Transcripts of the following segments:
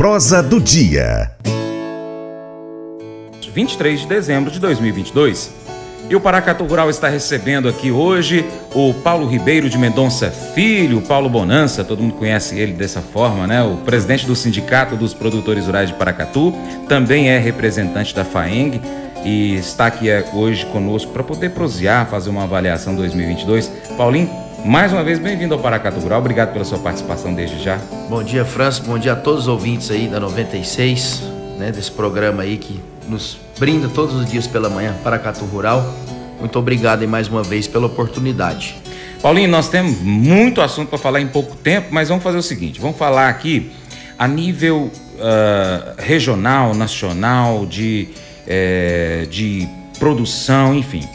prosa do dia. 23 de dezembro de 2022. E o Paracatu Rural está recebendo aqui hoje o Paulo Ribeiro de Mendonça Filho, Paulo Bonança, todo mundo conhece ele dessa forma, né? O presidente do Sindicato dos Produtores Rurais de Paracatu, também é representante da FAENG e está aqui é, hoje conosco para poder prosear, fazer uma avaliação 2022. Paulinho, mais uma vez bem-vindo ao Paracatu Rural, obrigado pela sua participação desde já. Bom dia, França, bom dia a todos os ouvintes aí da 96, né, desse programa aí que nos brinda todos os dias pela manhã, Paracatu Rural. Muito obrigado e mais uma vez pela oportunidade. Paulinho, nós temos muito assunto para falar em pouco tempo, mas vamos fazer o seguinte: vamos falar aqui a nível uh, regional, nacional, de, eh, de produção, enfim.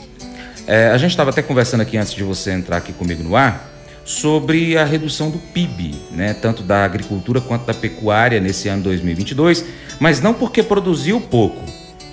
Eh, a gente estava até conversando aqui antes de você entrar aqui comigo no ar sobre a redução do PIB, né, tanto da agricultura quanto da pecuária nesse ano 2022, mas não porque produziu pouco,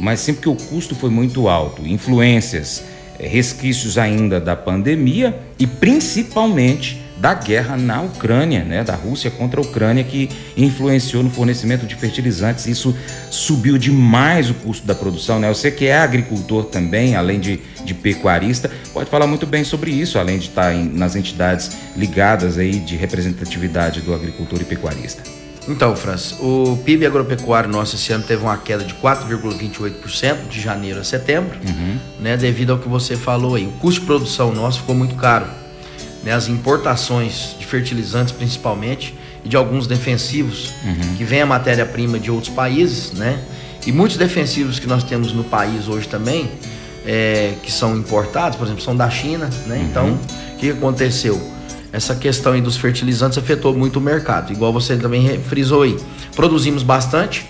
mas sim porque o custo foi muito alto. Influências, eh, resquícios ainda da pandemia e principalmente da guerra na Ucrânia, né, da Rússia contra a Ucrânia, que influenciou no fornecimento de fertilizantes. Isso subiu demais o custo da produção. Né? Você que é agricultor também, além de, de pecuarista, pode falar muito bem sobre isso, além de estar em, nas entidades ligadas aí de representatividade do agricultor e pecuarista. Então, França, o PIB agropecuário nosso esse ano teve uma queda de 4,28% de janeiro a setembro, uhum. né, devido ao que você falou aí. O custo de produção nosso ficou muito caro. Né, as importações de fertilizantes, principalmente, e de alguns defensivos, uhum. que vem a matéria-prima de outros países, né? E muitos defensivos que nós temos no país hoje também, é, que são importados, por exemplo, são da China, né? Uhum. Então, o que aconteceu? essa questão dos fertilizantes afetou muito o mercado, igual você também frisou aí. Produzimos bastante,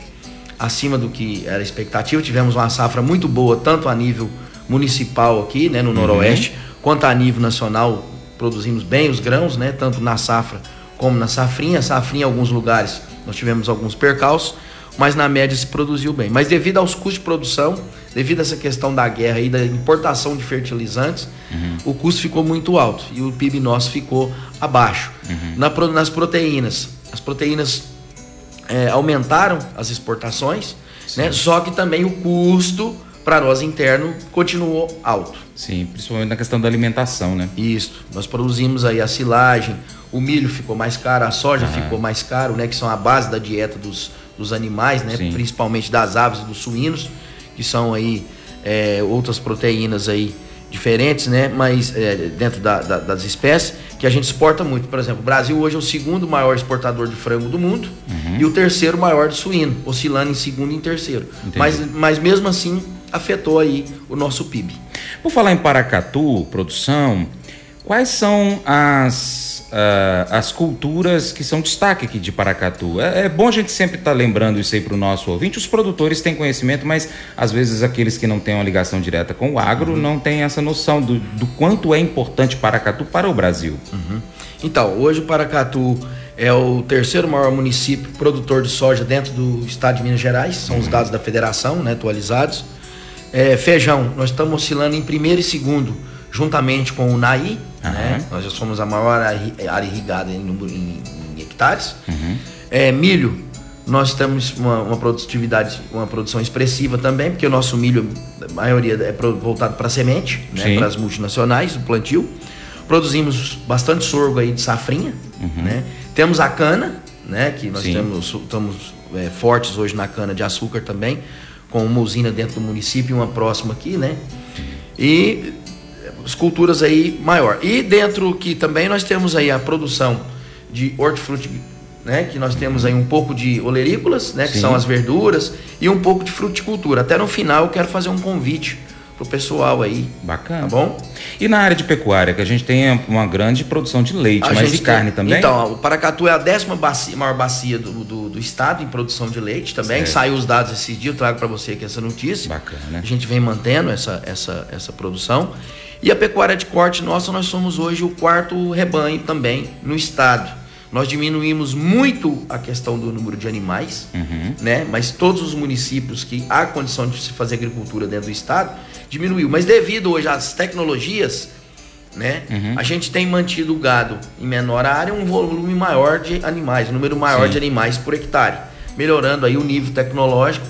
acima do que era expectativa, tivemos uma safra muito boa, tanto a nível municipal aqui, né, no uhum. Noroeste, quanto a nível nacional, produzimos bem os grãos, né, tanto na safra como na safrinha. Safrinha, em alguns lugares, nós tivemos alguns percalços, mas na média se produziu bem. Mas devido aos custos de produção, devido a essa questão da guerra e da importação de fertilizantes, uhum. o custo ficou muito alto e o PIB nosso ficou abaixo. Uhum. Na, nas proteínas, as proteínas é, aumentaram as exportações, né? só que também o custo para nós interno continuou alto. Sim, principalmente na questão da alimentação, né? Isso. Nós produzimos aí a silagem, o milho ficou mais caro, a soja ficou mais caro, né? Que são a base da dieta dos, dos animais, né? Sim. Principalmente das aves e dos suínos que são aí é, outras proteínas aí diferentes, né? Mas é, dentro da, da, das espécies que a gente exporta muito. Por exemplo, o Brasil hoje é o segundo maior exportador de frango do mundo uhum. e o terceiro maior de suíno, oscilando em segundo e em terceiro. Mas, mas mesmo assim afetou aí o nosso PIB. Por falar em Paracatu, produção, quais são as uh, as culturas que são destaque aqui de Paracatu. É, é bom a gente sempre estar tá lembrando isso aí para o nosso ouvinte. Os produtores têm conhecimento, mas às vezes aqueles que não têm uma ligação direta com o agro uhum. não têm essa noção do, do, quanto é importante Paracatu para o Brasil. Uhum. Então, hoje o Paracatu é o terceiro maior município produtor de soja dentro do estado de Minas Gerais, são uhum. os dados da federação, né, atualizados. É, feijão, nós estamos oscilando em primeiro e segundo juntamente com o NAI, uhum. né? Nós já somos a maior área irrigada em, em, em hectares. Uhum. É, milho, nós temos uma, uma, produtividade, uma produção expressiva também, porque o nosso milho, a maioria é voltado para semente, né? para as multinacionais, o plantio. Produzimos bastante sorgo aí de safrinha, uhum. né? Temos a cana, né? Que nós Sim. temos, estamos é, fortes hoje na cana de açúcar também, com uma usina dentro do município e uma próxima aqui, né? E esculturas aí maior. E dentro que também nós temos aí a produção de hortifruti, né, que nós temos aí um pouco de olerícolas, né, que Sim. são as verduras, e um pouco de fruticultura. Até no final eu quero fazer um convite pro pessoal aí. Bacana. Tá bom? E na área de pecuária, que a gente tem uma grande produção de leite, a mas e carne tem, também? Então, o Paracatu é a décima bacia, maior bacia do, do, do, estado em produção de leite também. Certo. Saiu os dados esse dia, eu trago para você aqui essa notícia. Bacana. A gente vem mantendo essa, essa, essa produção. E a pecuária de corte nossa, nós somos hoje o quarto rebanho também no estado. Nós diminuímos muito a questão do número de animais, uhum. né? Mas todos os municípios que há condição de se fazer agricultura dentro do estado diminuiu. Mas devido hoje às tecnologias, né? Uhum. A gente tem mantido o gado em menor área, um volume maior de animais, um número maior Sim. de animais por hectare. melhorando aí o nível tecnológico,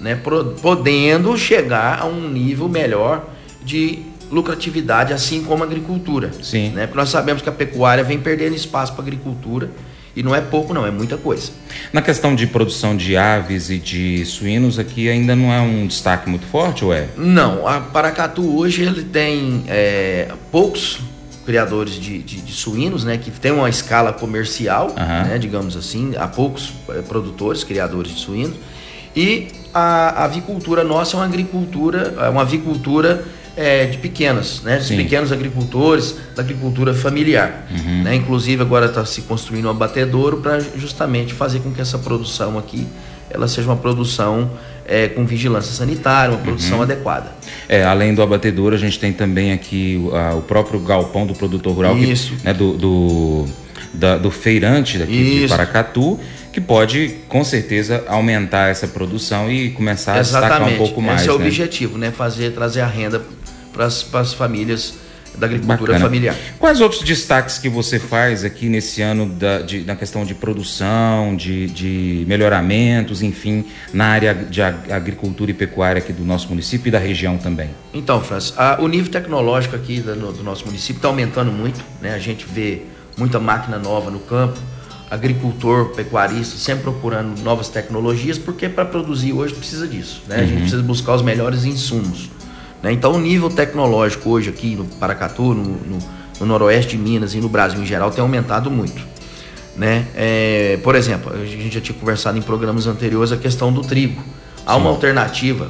né, podendo chegar a um nível melhor de lucratividade, assim como a agricultura. Sim. Né? Porque nós sabemos que a pecuária vem perdendo espaço para a agricultura e não é pouco, não, é muita coisa. Na questão de produção de aves e de suínos, aqui ainda não é um destaque muito forte, ou é? Não, a Paracatu hoje ele tem é, poucos criadores de, de, de, suínos, né, que tem uma escala comercial, uhum. né, digamos assim, há poucos é, produtores, criadores de suínos, e a, a avicultura nossa é uma agricultura, é uma avicultura é, de pequenas, né? De pequenos agricultores, da agricultura familiar. Uhum. Né? Inclusive agora está se construindo um abatedouro para justamente fazer com que essa produção aqui ela seja uma produção é, com vigilância sanitária, uma produção uhum. adequada. É, além do abatedouro, a gente tem também aqui o próprio galpão do produtor rural, Isso. Que, né, do, do, da, do feirante daqui Isso. de Paracatu, que pode, com certeza, aumentar essa produção e começar Exatamente. a destacar um pouco mais. Esse é o né? objetivo, né? Fazer, trazer a renda para as famílias da agricultura Bacana. familiar. Quais outros destaques que você faz aqui nesse ano da, de, na questão de produção, de, de melhoramentos, enfim, na área de agricultura e pecuária aqui do nosso município e da região também? Então, Francis, a, o nível tecnológico aqui do, do nosso município está aumentando muito, né? A gente vê muita máquina nova no campo, agricultor, pecuarista, sempre procurando novas tecnologias, porque para produzir hoje precisa disso, né? A gente uhum. precisa buscar os melhores insumos. Né? Então, o nível tecnológico hoje aqui no Paracatu, no, no, no, noroeste de Minas e no Brasil em geral tem aumentado muito. Né? É, por exemplo, a gente já tinha conversado em programas anteriores a questão do trigo. Há Sim. uma alternativa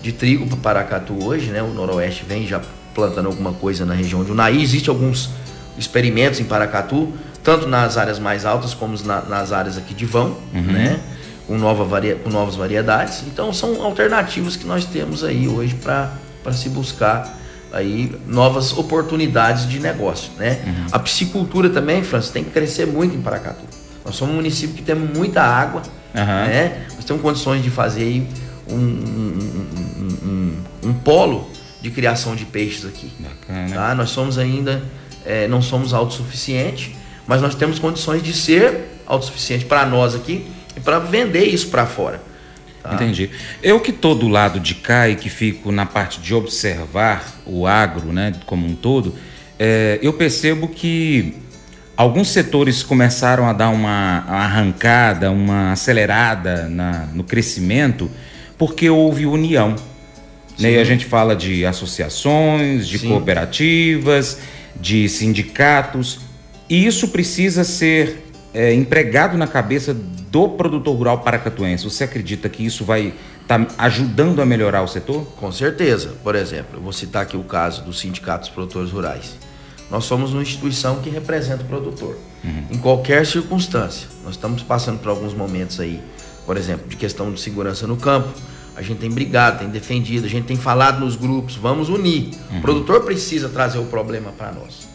de trigo para Paracatu hoje, né? o noroeste vem já plantando alguma coisa na região de Unaí. Existem alguns experimentos em Paracatu, tanto nas áreas mais altas como na, nas áreas aqui de vão, uhum. né? com, nova varia, com novas variedades. Então são alternativas que nós temos aí hoje para para se buscar aí novas oportunidades de negócio, né? Uhum. A piscicultura também, França, tem que crescer muito em Paracatu. Nós somos um município que tem muita água, uhum. né? Nós temos condições de fazer um, um, um, um, polo de criação de peixes aqui. Bacana. Tá? Nós somos ainda, é, não somos autossuficientes, mas nós temos condições de ser autossuficiente para nós aqui e para vender isso para fora. Tá. Entendi. Eu que estou do lado de cá e que fico na parte de observar o agro, né, como um todo, é, eu percebo que alguns setores começaram a dar uma, uma arrancada, uma acelerada na, no crescimento, porque houve união. Né? E a gente fala de associações, de Sim. cooperativas, de sindicatos, e isso precisa ser é, empregado na cabeça do produtor rural paracatuense, você acredita que isso vai estar tá ajudando a melhorar o setor? Com certeza. Por exemplo, eu vou citar aqui o caso do Sindicato dos Produtores Rurais. Nós somos uma instituição que representa o produtor, uhum. em qualquer circunstância. Nós estamos passando por alguns momentos aí, por exemplo, de questão de segurança no campo. A gente tem brigado, tem defendido, a gente tem falado nos grupos, vamos unir. Uhum. O produtor precisa trazer o problema para nós.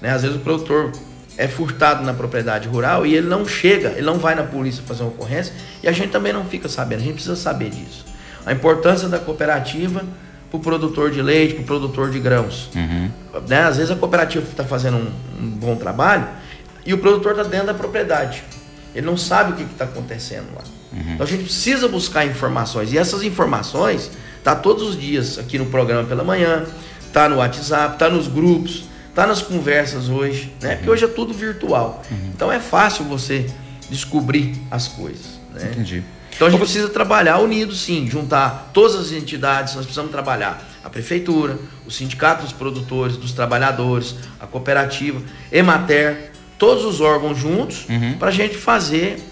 Né? Às vezes o produtor é furtado na propriedade rural e ele não chega, ele não vai na polícia fazer uma ocorrência e a gente também não fica sabendo, a gente precisa saber disso. A importância da cooperativa para o produtor de leite, para o produtor de grãos. Uhum. Né? Às vezes a cooperativa está fazendo um, um, bom trabalho e o produtor está dentro da propriedade. Ele não sabe o que está acontecendo lá. Uhum. Então a gente precisa buscar informações. E essas informações tá todos os dias aqui no programa pela manhã, tá no WhatsApp, tá nos grupos. Está nas conversas hoje, né? Porque hoje é tudo virtual. Uhum. Então é fácil você descobrir as coisas. Né? Entendi. Então a gente precisa trabalhar unido, sim, juntar todas as entidades, nós precisamos trabalhar a prefeitura, o sindicato dos produtores, dos trabalhadores, a cooperativa, Emater, todos os órgãos juntos, uhum. para a gente fazer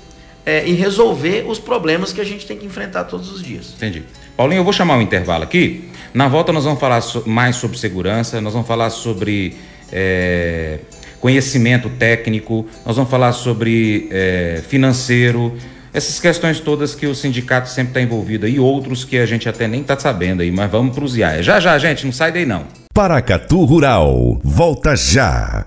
é, e resolver os problemas que a gente tem que enfrentar todos os dias. Entendi. Paulinho, eu vou chamar um intervalo aqui. Na volta nós vamos falar mais sobre segurança, nós vamos falar sobre é, conhecimento técnico, nós vamos falar sobre é, financeiro, essas questões todas que o sindicato sempre está envolvido e outros que a gente até nem está sabendo aí, mas vamos para os IAE. Já já, gente, não sai daí não. Paracatu Rural, volta já.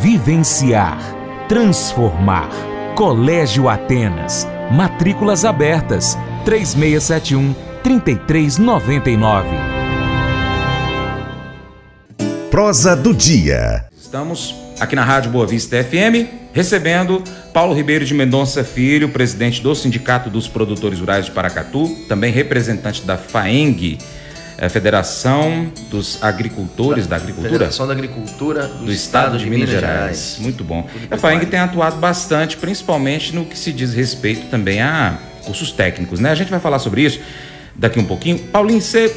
vivenciar, transformar. Colégio Atenas. Matrículas abertas. 3671 3399. Prosa do dia. Estamos aqui na Rádio Boa Vista FM recebendo Paulo Ribeiro de Mendonça Filho, presidente do Sindicato dos Produtores Rurais de Paracatu, também representante da FAENG é, Federação dos Agricultores da, da Agricultura? Federação da Agricultura do, do Estado, Estado, de, Minas, Minas Gerais. Gerais. Muito bom. a FAENG tem atuado bastante, principalmente no que se diz respeito também a cursos técnicos, né? A gente vai falar sobre isso daqui um pouquinho. Paulinho, você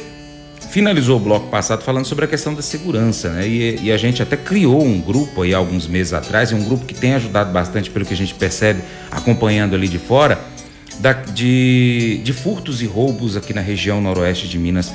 finalizou o bloco passado falando sobre a questão da segurança, né? E, e, a gente até criou um grupo aí alguns meses atrás, é um grupo que tem ajudado bastante pelo que a gente percebe acompanhando ali de fora, da, de, de furtos e roubos aqui na região noroeste de Minas.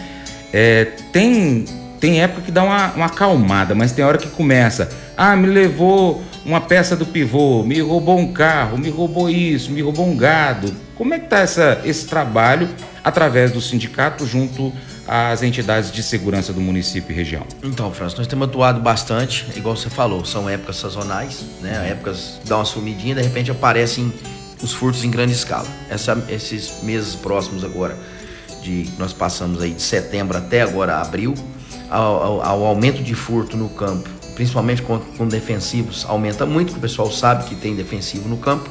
É, tem, tem época que dá uma, uma acalmada, mas tem hora que começa. Ah, me levou uma peça do pivô, me roubou um carro, me roubou isso, me roubou um gado. Como é que está esse trabalho através do sindicato junto às entidades de segurança do município e região? Então, França, nós temos atuado bastante, igual você falou, são épocas sazonais, né? Épocas dá uma sumidinha, de repente aparecem os furtos em grande escala. Essa, esses meses próximos agora de nós passamos aí de setembro até agora abril, ao, ao, ao aumento de furto no campo, principalmente com, com, defensivos, aumenta muito, que o pessoal sabe que tem defensivo no campo.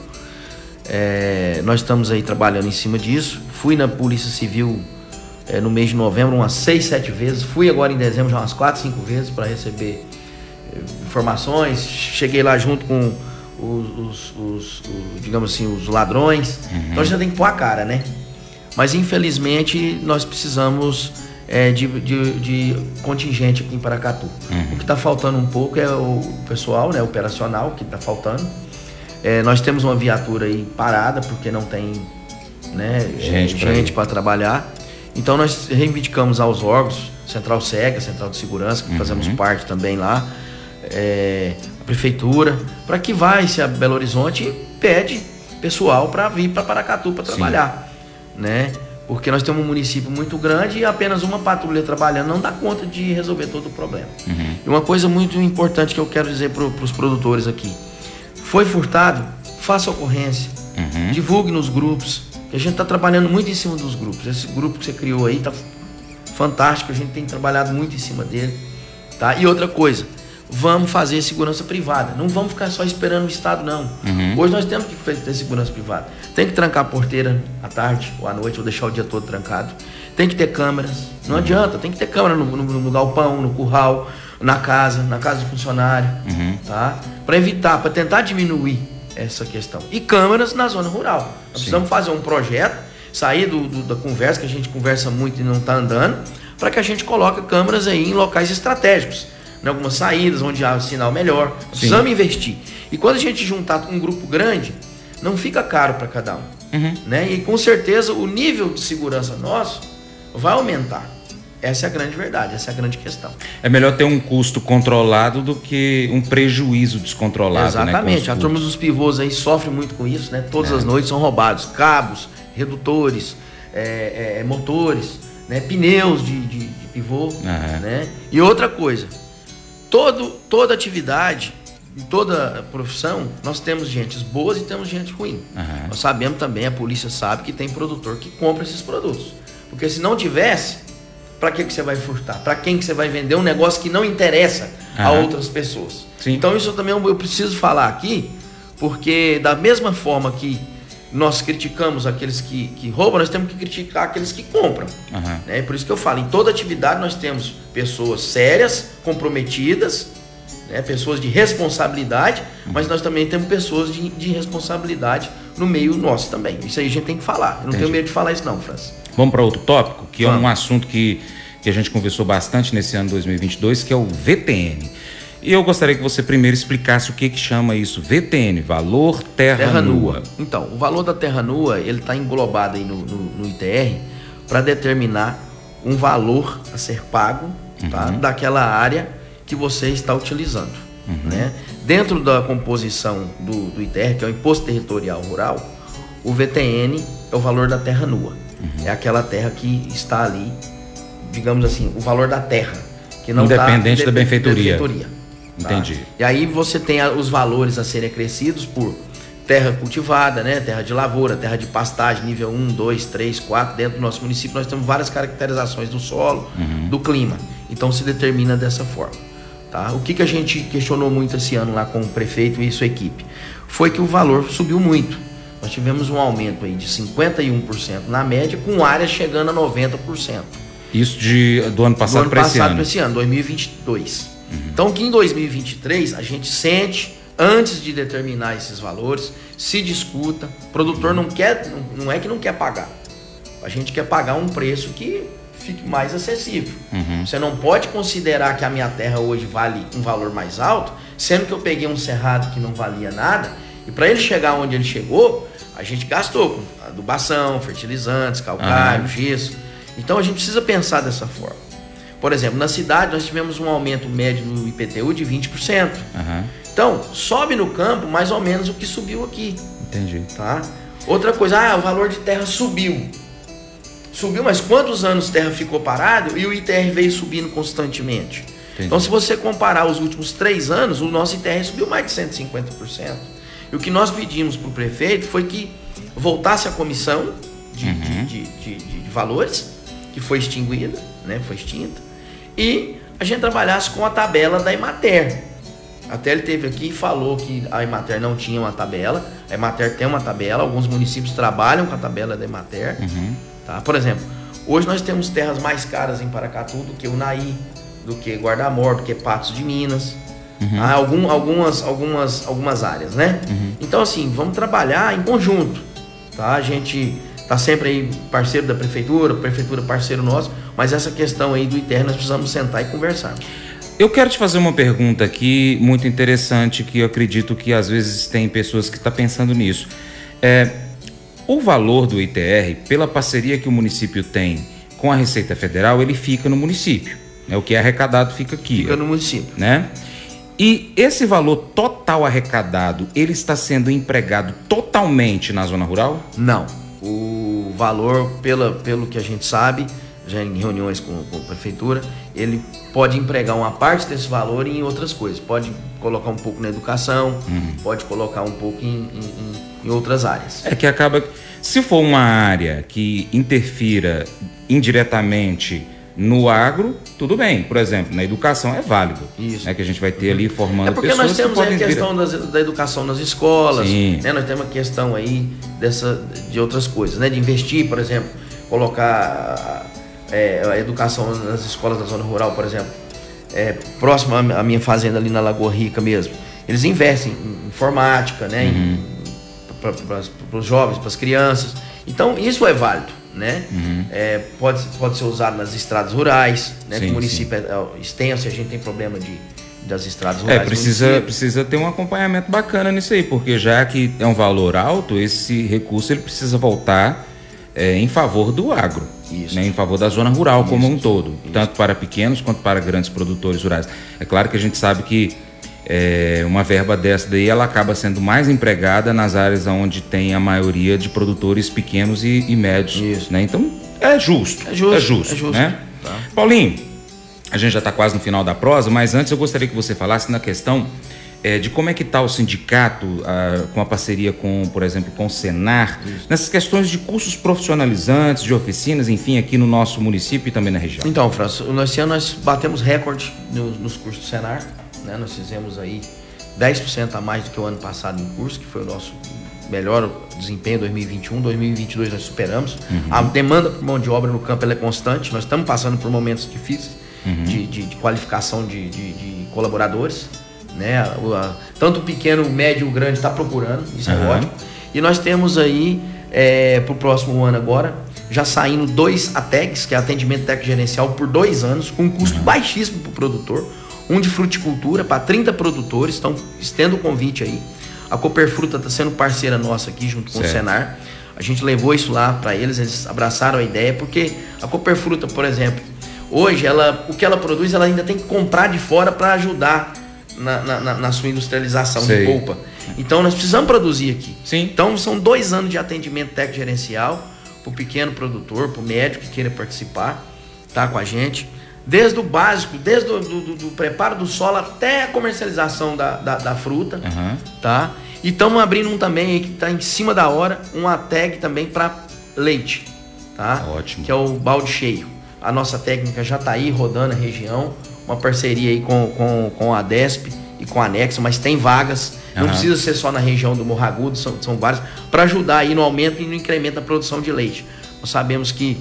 É, nós estamos aí trabalhando em cima disso. Fui na Polícia Civil é, no mês de novembro umas seis, sete vezes. Fui agora em dezembro já umas quatro, cinco vezes para receber é, informações. Cheguei lá junto com os, os, os, os digamos assim, os ladrões. Uhum. Então a gente tem que pôr a cara, né? Mas infelizmente nós precisamos é, de, de, de, contingente aqui em Paracatu. Uhum. O que está faltando um pouco é o pessoal né, operacional que está faltando. É, nós temos uma viatura aí parada porque não tem né, gente, para trabalhar. Então nós reivindicamos aos órgãos, Central SEGA, Central de Segurança, que uhum. fazemos parte também lá, é, a prefeitura, para que vai se a Belo Horizonte pede pessoal para vir para Paracatu para trabalhar né? Porque nós temos um município muito grande e apenas uma patrulha trabalhando não dá conta de resolver todo o problema. Uhum. E uma coisa muito importante que eu quero dizer para os produtores aqui: foi furtado, faça ocorrência, uhum. divulgue nos grupos. Que a gente está trabalhando muito em cima dos grupos. Esse grupo que você criou aí está fantástico, a gente tem trabalhado muito em cima dele. Tá? E outra coisa, vamos fazer segurança privada. Não vamos ficar só esperando o Estado, não. Uhum. Hoje nós temos que ter segurança privada. Tem que trancar a porteira à tarde ou à noite, ou deixar o dia todo trancado. Tem que ter câmeras. Não uhum. adianta, tem que ter câmera no, no, no, galpão, no curral, na casa, na casa do funcionário, uhum. tá? Para evitar, para tentar diminuir essa questão. E câmeras na zona rural. Nós Sim. precisamos fazer um projeto, sair do, do, da conversa, que a gente conversa muito e não está andando, para que a gente coloque câmeras aí em locais estratégicos em algumas saídas onde há sinal melhor. Precisamos investir. E quando a gente juntar um grupo grande, não fica caro para cada um. Uhum. Né? E com certeza o nível de segurança nosso vai aumentar. Essa é a grande verdade, essa é a grande questão. É melhor ter um custo controlado do que um prejuízo descontrolado. Né, Exatamente. Né, a turma dos pivôs aí sofre muito com isso, né? Todas é. as noites são roubados cabos, redutores, é, é, motores, né? pneus de, de, de pivô. Né? E outra coisa, todo, toda atividade, em toda profissão, nós temos gente boas e temos gente ruim. Uhum. Nós sabemos também, a polícia sabe que tem produtor que compra esses produtos. Porque se não tivesse, para que, que você vai furtar? Para quem que você vai vender um negócio que não interessa uhum. a outras pessoas? Sim. Então isso também eu preciso falar aqui, porque da mesma forma que nós criticamos aqueles que, que roubam, nós temos que criticar aqueles que compram. Uhum. Né? Por isso que eu falo, em toda atividade nós temos pessoas sérias, comprometidas, né? pessoas de responsabilidade, uhum. mas nós também temos pessoas de, de, responsabilidade no meio nosso também. Isso aí a gente tem que falar. Eu não Entendi. tenho medo de falar isso não, França. Vamos para outro tópico, que Vamos. é um assunto que, que a gente conversou bastante nesse ano 2022, que é o VTN. E eu gostaria que você primeiro explicasse o que, que chama isso, VTN, Valor Terra, Terra Nua. nua. Então, o valor da terra nua, ele está englobado aí no, no, no ITR para determinar um valor a ser pago tá, daquela área que você está utilizando. Né? Dentro da composição do, do ITR, que é o Imposto Territorial Rural, o VTN é o valor da terra nua. É aquela terra que está ali, digamos assim, o valor da terra. Que não tá Independente da independente benfeitoria. Tá? Entendi. E aí você tem os valores a serem acrescidos por terra cultivada, né? terra de lavoura, terra de pastagem, nível 1, 2, 3, 4. Dentro do nosso município nós temos várias caracterizações do solo, do clima. Então se determina dessa forma. Tá? O que, que a gente questionou muito esse ano lá com o prefeito e sua equipe? Foi que o valor subiu muito. Nós tivemos um aumento aí de 51% na média, com áreas chegando a 90%. Isso de, do ano Do passado ano para esse passado ano. para esse ano, 2022. Então que em 2023 a gente sente, antes de determinar esses valores, se discuta. O produtor não quer, não, é que não quer pagar. A gente quer pagar um preço que fique mais acessível. Você não pode considerar que a minha terra hoje vale um valor mais alto, sendo que eu peguei um cerrado que não valia nada, e para ele chegar onde ele chegou, a gente gastou com adubação, fertilizantes, calcário, Aham. gesso. Então a gente precisa pensar dessa forma. Por exemplo, na cidade nós tivemos um aumento médio no IPTU de 20%. Aham, Então, sobe no campo mais ou menos o que subiu aqui, entendi. tá? Outra coisa, ah, o valor de terra subiu. Subiu, mas quantos anos terra ficou parado e o ITR veio subindo constantemente? Entendi. Então, se você comparar os últimos três anos, o nosso ITR subiu mais de 150%. E o que nós pedimos para o prefeito foi que voltasse a comissão de, de- de- de- de valores, que foi extinguida, né? Foi extinta, e a gente trabalhasse com a tabela da Emater. Até ele teve aqui e falou que a Emater não tinha uma tabela. A Emater tem uma tabela, alguns municípios trabalham com a tabela da Emater. Tá? Por exemplo, hoje nós temos terras mais caras em Paracatu do que o Naí, do que Guarda-Mor, do que Patos de Minas. Há algum, algumas, algumas, algumas áreas, né? Então, assim, vamos trabalhar em conjunto. Tá? A gente tá sempre aí parceiro da prefeitura, prefeitura parceiro nosso, mas essa questão aí do ITR nós precisamos sentar e conversar. Eu quero te fazer uma pergunta aqui muito interessante que eu acredito que às vezes tem pessoas que estão pensando nisso. É, o valor do ITR, pela parceria que o município tem com a Receita Federal, ele fica no município. Né? O que é arrecadado fica aqui. Fica ó, no município. né? E esse valor total arrecadado, ele está sendo empregado totalmente na zona rural? Não. O valor, pela, pelo que a gente sabe, já em reuniões com, com a prefeitura, ele pode empregar uma parte desse valor em outras coisas. Pode colocar um pouco na educação, pode colocar um pouco em, em- em- outras áreas. É que acaba. Se for uma área que interfira indiretamente no agro, tudo bem. Por exemplo, na educação é válido. Isso. Né, que a gente vai ter ali formando É porque pessoas nós temos que a questão das- da educação nas escolas, Sim. né? nós temos a questão aí dessa, de outras coisas, né? de investir, por exemplo, colocar é, a educação nas escolas da zona rural, por exemplo, é, próximo à minha fazenda ali na Lagoa Rica mesmo. Eles investem em informática, né? Uhum. para os jovens, para as crianças. Então, isso é válido. Né? Uhum. É, pode, pode ser usado nas estradas rurais, né? Sim, o município é, é extenso e a gente tem problema de, das estradas É, rurais. do precisa, precisa ter um acompanhamento bacana nisso aí, porque já que é um valor alto, esse recurso ele precisa voltar é, em favor do agro, Isso. né, em favor da zona rural como um todo, tanto para pequenos quanto para grandes produtores rurais. É claro que a gente sabe que é, uma verba dessa daí ela acaba sendo mais empregada nas áreas onde tem a maioria de produtores pequenos e, e médios. Isso. Né? Então é justo. É justo, É justo. é justo. Né? Tá. Paulinho, a gente já está quase no final da prosa, mas antes eu gostaria que você falasse na questão eh, de como é que está o sindicato ah, com a parceria com, por exemplo, com o Senar, nessas questões de cursos profissionalizantes, de oficinas, enfim, aqui no nosso município e também na região. Então, Franço, nesse ano nós batemos recorde no- nos cursos do Senar. Né? Nós fizemos aí 10% a mais do que o ano passado em curso, que foi o nosso melhor desempenho em 2021. 2022 nós superamos. A demanda por mão de obra no campo é constante. Nós estamos passando por momentos difíceis de, de- de qualificação de- de colaboradores. Né? O- a- tanto o pequeno, o médio e o grande está procurando, isso é Aham. ótimo. E nós temos aí, para o próximo ano agora, já saindo dois ATEGs, que é atendimento técnico gerencial, por dois anos, com um custo baixíssimo para o produtor. um de fruticultura para 30 produtores, então estendo o convite aí. A Cooper Fruta está sendo parceira nossa aqui junto com certo. o Senar. A gente levou isso lá para eles, eles abraçaram a ideia, porque a Cooper Fruta, por exemplo, hoje ela, o que ela produz, ela ainda tem que comprar de fora para ajudar na, na, na, sua industrialização Sei. de polpa. Então nós precisamos produzir aqui. Sim. Então são dois anos de atendimento técnico gerencial para o pequeno produtor, para o médico que queira participar, tá com a gente. Desde o básico, desde o do, do, do preparo do solo até a comercialização da, da, da fruta, uhum. tá? E estamos abrindo um também aí que está em cima da hora, uma tag também para leite, tá? Ótimo. Que é o balde cheio. A nossa técnica já está aí rodando a região, uma parceria aí com, com, com a DESP e com a Anexo, mas tem vagas. Uhum. Não precisa ser só na região do Morragudo, são, são várias, para ajudar aí no aumento e no incremento da produção de leite. Nós sabemos que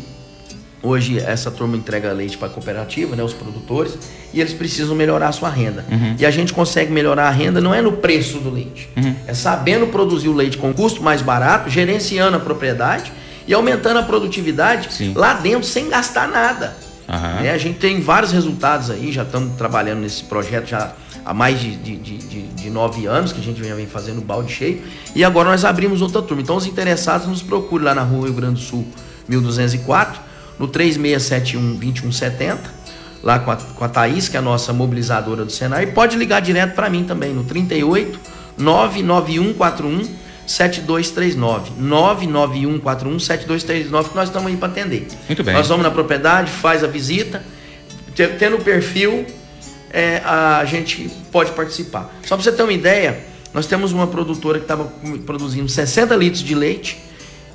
Hoje essa turma entrega leite para a cooperativa, né, os produtores, e eles precisam melhorar a sua renda. Uhum. E a gente consegue melhorar a renda não é no preço do leite, uhum. é sabendo produzir o leite com custo mais barato, gerenciando a propriedade e aumentando a produtividade Sim. lá dentro sem gastar nada. Uhum. Né? A gente tem vários resultados aí, já estamos trabalhando nesse projeto já há mais de, de, de, de, nove anos que a gente vem fazendo balde cheio. E agora nós abrimos outra turma. Então os interessados nos procurem lá na rua Rio Grande do Sul, 1204 no 3671 2170, lá com a, com a Thaís, que é a nossa mobilizadora do Senai, e pode ligar direto para mim também no 38 99141 7239 99141 7239 que nós estamos aí para atender. Muito bem. Nós vamos na propriedade, faz a visita, tendo o perfil, é, a gente pode participar. Só para você ter uma ideia, nós temos uma produtora que estava produzindo 60 litros de leite.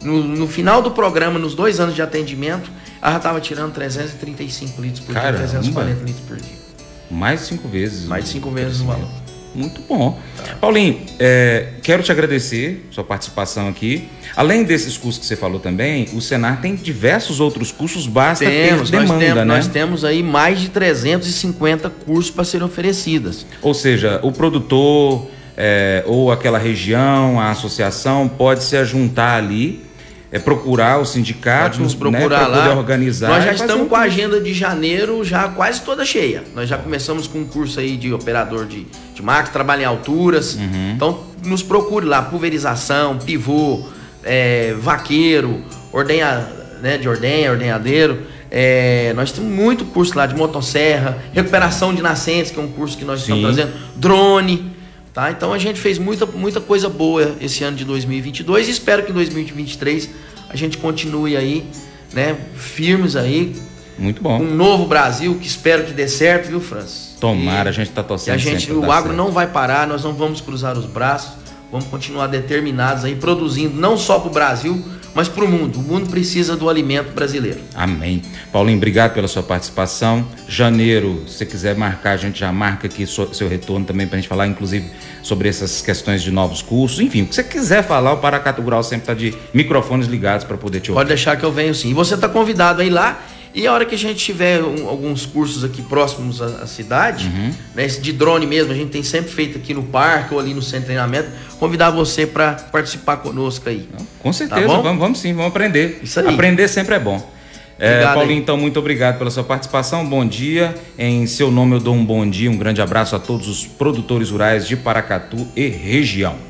No, no, final do programa, nos dois anos de atendimento, ela estava tirando 335 litros por Caramba. dia, 340 litros por dia. Mais de cinco vezes. Mais de cinco vezes o valor. Muito bom. Tá. Paulinho, é, quero te agradecer sua participação aqui. Além desses cursos que você falou também, o Senar tem diversos outros cursos, basta temos, ter demanda, nós temos, né? Nós temos aí mais de 350 cursos para serem oferecidos. Ou seja, o produtor é, ou aquela região, a associação pode se juntar ali é procurar o sindicato, Pode nos procurar né, lá. organizar. Nós já estamos com a agenda de janeiro já quase toda cheia. Nós já começamos com um curso aí de operador de, de máquina, trabalho em alturas. Uhum. Então nos procure lá, pulverização, pivô, é, vaqueiro, ordenha, né, de ordenha, ordenhadeiro. É, nós temos muito curso lá de motosserra, recuperação de nascentes, que é um curso que nós Sim. estamos trazendo, drone. Tá? Então a gente fez muita, muita coisa boa esse ano de 2022 e espero que em 2023 a gente continue aí, né, firmes aí. Muito bom. Um novo Brasil que espero que dê certo, viu, Francis? Tomara, e, a gente está torcendo. E a gente, o agro certo. não vai parar, nós não vamos cruzar os braços, vamos continuar determinados aí, produzindo não só para o Brasil, mas para o mundo. O mundo precisa do alimento brasileiro. Amém. Paulinho, obrigado pela sua participação. Janeiro, se você quiser marcar, a gente já marca aqui seu retorno também para a gente falar, inclusive, sobre essas questões de novos cursos. Enfim, o que você quiser falar, o Paracatu Rural sempre está de microfones ligados para poder te ouvir. Pode deixar que eu venho sim. E você está convidado aí lá e a hora que a gente tiver um, alguns cursos aqui próximos à, à cidade, uhum. né, de drone mesmo, a gente tem sempre feito aqui no parque ou ali no centro de treinamento, convidar você para participar conosco aí. Com certeza, tá vamos, vamos sim, vamos aprender. Isso aí. Aprender sempre é bom. É, Paulinho, então, muito obrigado pela sua participação. Bom dia. Em seu nome, eu dou um bom dia, um grande abraço a todos os produtores rurais de Paracatu e região.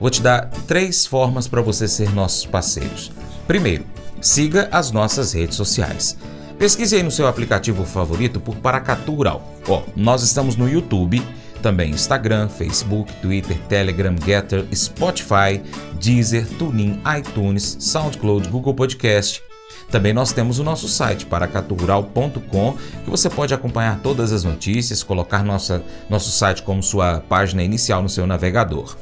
vou te dar três formas para você ser nossos parceiros. Primeiro, siga as nossas redes sociais. Pesquise aí no seu aplicativo favorito por Paracatu Rural. Ó, nós estamos no YouTube, também Instagram, Facebook, Twitter, Telegram, Getter, Spotify, Deezer, TuneIn, iTunes, SoundCloud, Google Podcast. Também nós temos o nosso site, paracaturural.com, que você pode acompanhar todas as notícias, colocar nossa, nosso site como sua página inicial no seu navegador.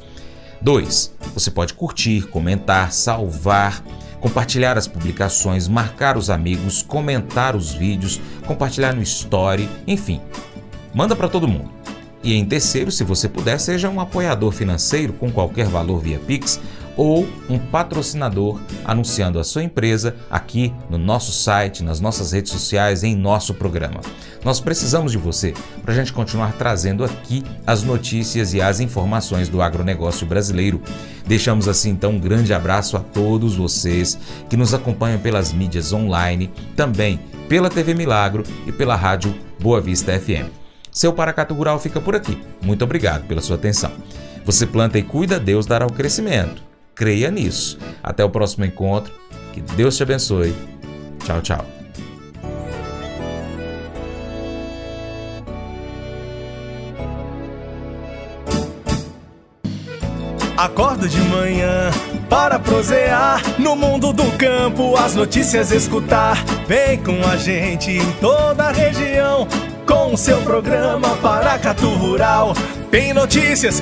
2. Você pode curtir, comentar, salvar, compartilhar as publicações, marcar os amigos, comentar os vídeos, compartilhar no story, enfim. Manda para todo mundo. E em terceiro, se você puder, seja um apoiador financeiro com qualquer valor via Pix ou um patrocinador anunciando a sua empresa aqui no nosso site, nas nossas redes sociais, em nosso programa. Nós precisamos de você para a gente continuar trazendo aqui as notícias e as informações do agronegócio brasileiro. Deixamos assim então um grande abraço a todos vocês que nos acompanham pelas mídias online, também pela TV Milagro e pela rádio Boa Vista FM. Seu Paracato Rural fica por aqui. Muito obrigado pela sua atenção. Você planta e cuida, Deus dará o crescimento. Creia nisso. Até o próximo encontro. Que Deus te abençoe. Tchau, tchau. Acordo de manhã para prosear no mundo do campo, as notícias escutar. Vem com a gente em toda a região com o seu programa Paracatu Rural. Tem notícias,